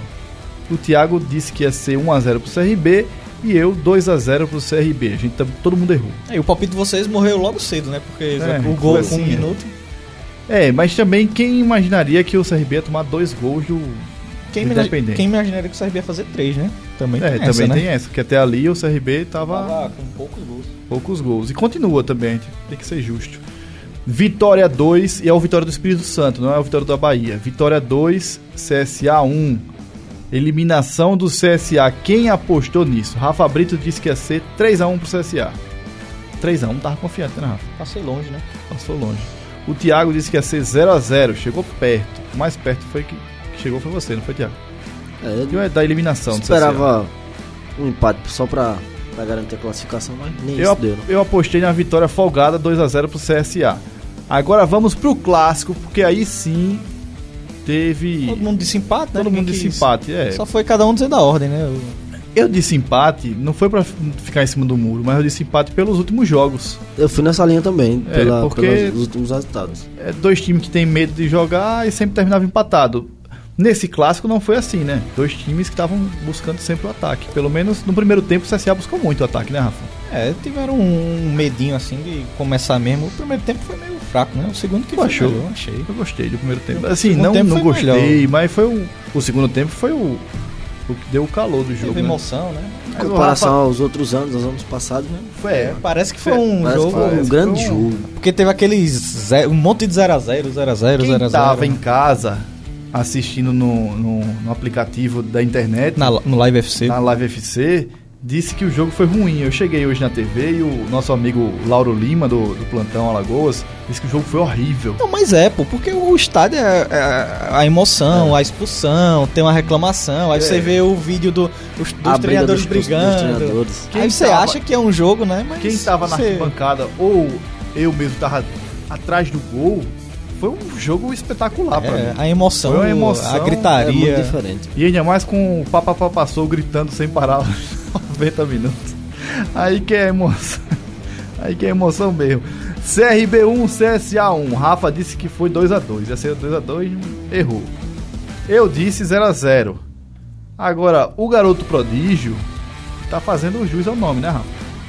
O Thiago disse que ia ser 1 a 0 pro CRB e eu 2 a 0 pro CRB. A gente tá- todo mundo errou. E o palpite de vocês morreu logo cedo, né? Porque É, o gol assim, com um é. minuto. É, mas também quem imaginaria que o CRB ia tomar dois gols do Quem, Independente? quem imaginaria que o CRB ia fazer três, né? Também É, tem também essa, né? tem essa, que até ali o CRB tava Tava com poucos gols. poucos gols. E continua também, tem que ser justo. Vitória 2 e é o Vitória do Espírito Santo, não é o Vitória da Bahia. Vitória 2, CSA 1. Eliminação do CSA. Quem apostou nisso? Rafa Brito disse que ia ser 3x1 pro CSA. 3x1, tava confiante, né, Rafa? Passei longe, né? Passou longe. O Thiago disse que ia ser 0x0, chegou perto. O mais perto foi que, que chegou foi você, não foi, Thiago? É, E é da eliminação do CSA. esperava um empate só pra, pra garantir a classificação, mas nem Eu, isso deu. né? eu apostei na vitória folgada 2x0 pro CSA. Agora vamos pro clássico, porque aí sim teve. Todo mundo disse empate, né? Todo mundo disse empate, é. Só foi cada um dizendo a ordem, né? Eu disse empate, não foi pra ficar em cima do muro, mas eu disse empate pelos últimos jogos. Eu fui nessa linha também, É, pela, porque- pelos últimos resultados. É dois times que tem medo de jogar e sempre terminava empatado. Nesse clássico não foi assim, né? Dois times que estavam buscando sempre o ataque. Pelo menos no primeiro tempo o CSA buscou muito o ataque, né, Rafa? É, tiveram um medinho assim de começar mesmo. O primeiro tempo foi meio fraco, né? O segundo que achou? melhor, achei. Eu gostei do primeiro tempo. Assim, não, tempo não gostei, melhor. mas foi o. O segundo tempo foi o. O que deu o calor do jogo. Teve né? emoção, né? Em comparação Rafa- aos outros anos, aos anos passados, né? É, Parece que foi um Parece jogo. foi um grande foi um- jogo. Porque teve aqueles. ze- Um monte de 0x0, 0x0, Quem 0x0. tava em casa assistindo no, no, no aplicativo da internet, Na, no Live FC. na Live FC, disse que o jogo foi ruim. Eu cheguei hoje na TV e o nosso amigo Lauro Lima, do, do Plantão Alagoas, disse que o jogo foi horrível. Não, mas é, pô, porque o estádio é, é a emoção, a expulsão, tem uma reclamação, aí É. você vê o vídeo do, os- dos treinadores dos- dos- dos brigando. treinadores. Quem aí você tava- acha que é um jogo, né? Mas Quem tava na você- arquibancada ou eu mesmo tava atrás do gol, foi um jogo espetacular pra É, mim. a emoção, Foi uma emoção, a É muito gritaria. diferente. E ainda mais com o Papa Passou gritando sem parar <laughs> os 90 minutos. Aí que é emoção. <laughs> Aí que é emoção mesmo. CRB 1, CSA 1. Rafa disse que foi 2x2. Ia ser 2x2, errou. Eu disse 0x0. Agora, o garoto prodígio tá fazendo o juiz ao nome, né, Rafa?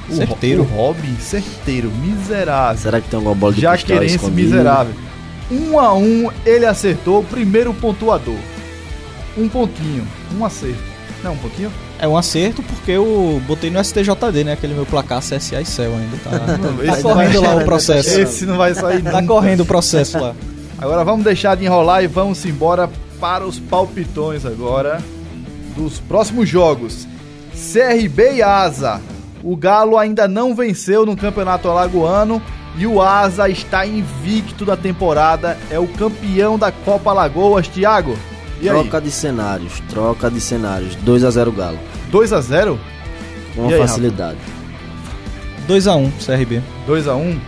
O, Certeiro. O Robin, certeiro, miserável. Será que tem alguma bola de cristal Jaquerense escondida? miserável. 1 a 1 ele acertou o primeiro pontuador. Um pontinho, um acerto. Não, um pontinho? É um acerto porque eu botei no STJD, né? Aquele meu placar CSA e CEL ainda. Tá, <laughs> tá correndo lá o processo. Esse não vai sair Tá nunca. correndo o processo lá. Agora vamos deixar de enrolar e vamos embora para os palpitões agora dos próximos jogos. CRB e Asa. O Galo ainda não venceu no Campeonato Alagoano e o Asa está invicto da temporada. É o campeão da Copa Alagoas, Thiago. E aí? Troca de cenários, troca de cenários. 2x0 Galo. 2 a 0 Com aí, facilidade. 2x1 CRB. 2 a 1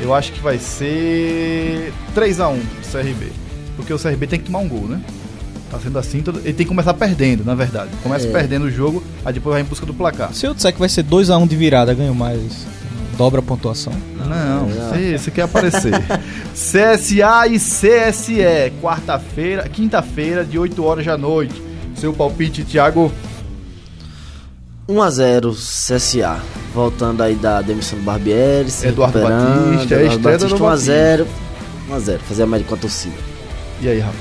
Eu acho que vai ser 3 a 1 pro CRB. Porque o CRB tem que tomar um gol, né? Tá sendo assim, todo- ele tem que começar perdendo, na verdade. Começa É. perdendo o jogo, aí depois vai em busca do placar. Se eu disser que vai ser 2x1 de virada, ganho mais. Dobra a pontuação. Não, não. você, você quer aparecer. <laughs> CSA e CSE, quarta-feira, quinta-feira, de 8 horas da noite. Seu palpite, Thiago. 1x0 CSA. Voltando aí da demissão do Barbieri. se Eduardo Batista, é a Eduardo estreia do Batista, Batista. 1x0. 1x0. Fazer a média com a torcida. E aí, Rafa?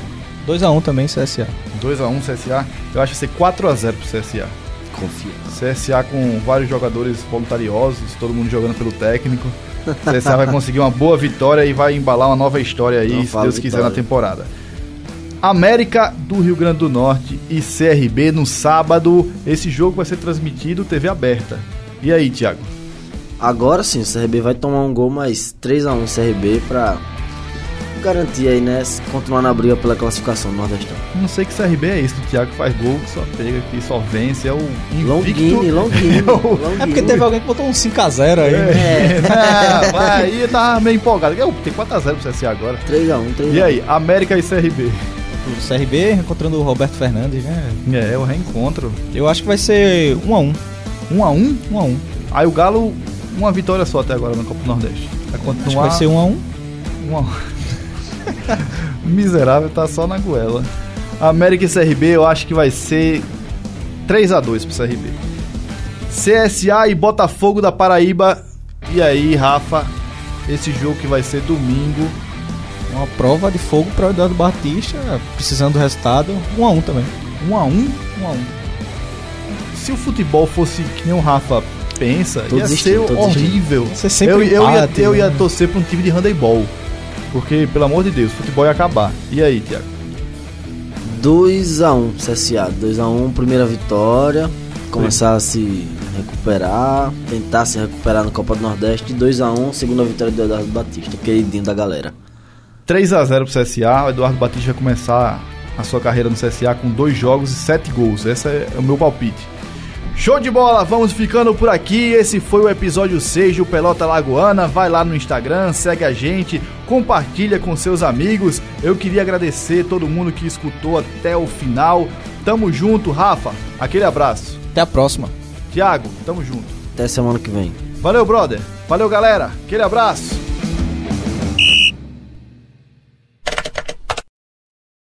2x1 também CSA. 2x1 CSA. Eu acho que vai ser 4x0 pro CSA. Confia. CSA com vários jogadores voluntariosos, todo mundo jogando pelo técnico. CSA vai conseguir uma boa vitória e vai embalar uma nova história aí, Não se Deus quiser, vitória. na temporada. América do Rio Grande do Norte e CRB no sábado. Esse jogo vai ser transmitido TV aberta. E aí, Thiago? Agora sim, o CRB vai tomar um gol, mas 3x1 CRB pra garantir aí, né? Continuar na briga pela classificação do Nordestão. Não sei que CRB é esse, o Thiago faz gol, que só pega aqui, só vence, é o invicto. Longini, Longini. <laughs> É o- <laughs> É porque teve alguém que botou um 5x0 aí. né? É, <laughs> Ah, vai aí, tá meio empolgado. Eu, Tem 4x0 pro CSA agora. 3x1, 3x1. E aí, América e CRB? O CRB encontrando o Roberto Fernandes, né? É, o reencontro. Eu acho que vai ser 1x1. 1x1? 1x1. Aí o Galo, uma vitória só até agora na Copa do Nordeste. Vai Acho que continuar. vai ser 1x1. uma... <laughs> Miserável, tá só na goela. América e CRB, eu acho que vai ser 3x2 pro CRB. CSA e Botafogo da Paraíba. E aí, Rafa, esse jogo que vai ser domingo. Uma prova de fogo para o Eduardo Batista, precisando do resultado. 1x1 também. 1x1? 1x1. Se o futebol fosse que nem o Rafa pensa, Tô ia ser horrível. Eu, eu, ia, eu ia né? torcer pra um time de handebol. Porque, pelo amor de Deus, o futebol ia acabar. E aí, Thiago? 2x1 CSA. 2x1, primeira vitória. Começar a se recuperar. Tentar se recuperar na Copa do Nordeste. 2x1, segunda vitória do Eduardo Batista, queridinho da galera. 3x0 pro CSA. O Eduardo Batista vai começar a sua carreira no CSA com dois jogos e sete gols. Esse é o meu palpite. Show de bola, vamos ficando por aqui. Esse foi o episódio 6 do Pelota Lagoana. Vai lá no Instagram, segue a gente, compartilha com seus amigos. Eu queria agradecer todo mundo que escutou até o final. Tamo junto, Rafa. Aquele abraço. Até a próxima. Tiago, tamo junto. Até semana que vem. Valeu, brother. Valeu, galera. Aquele abraço.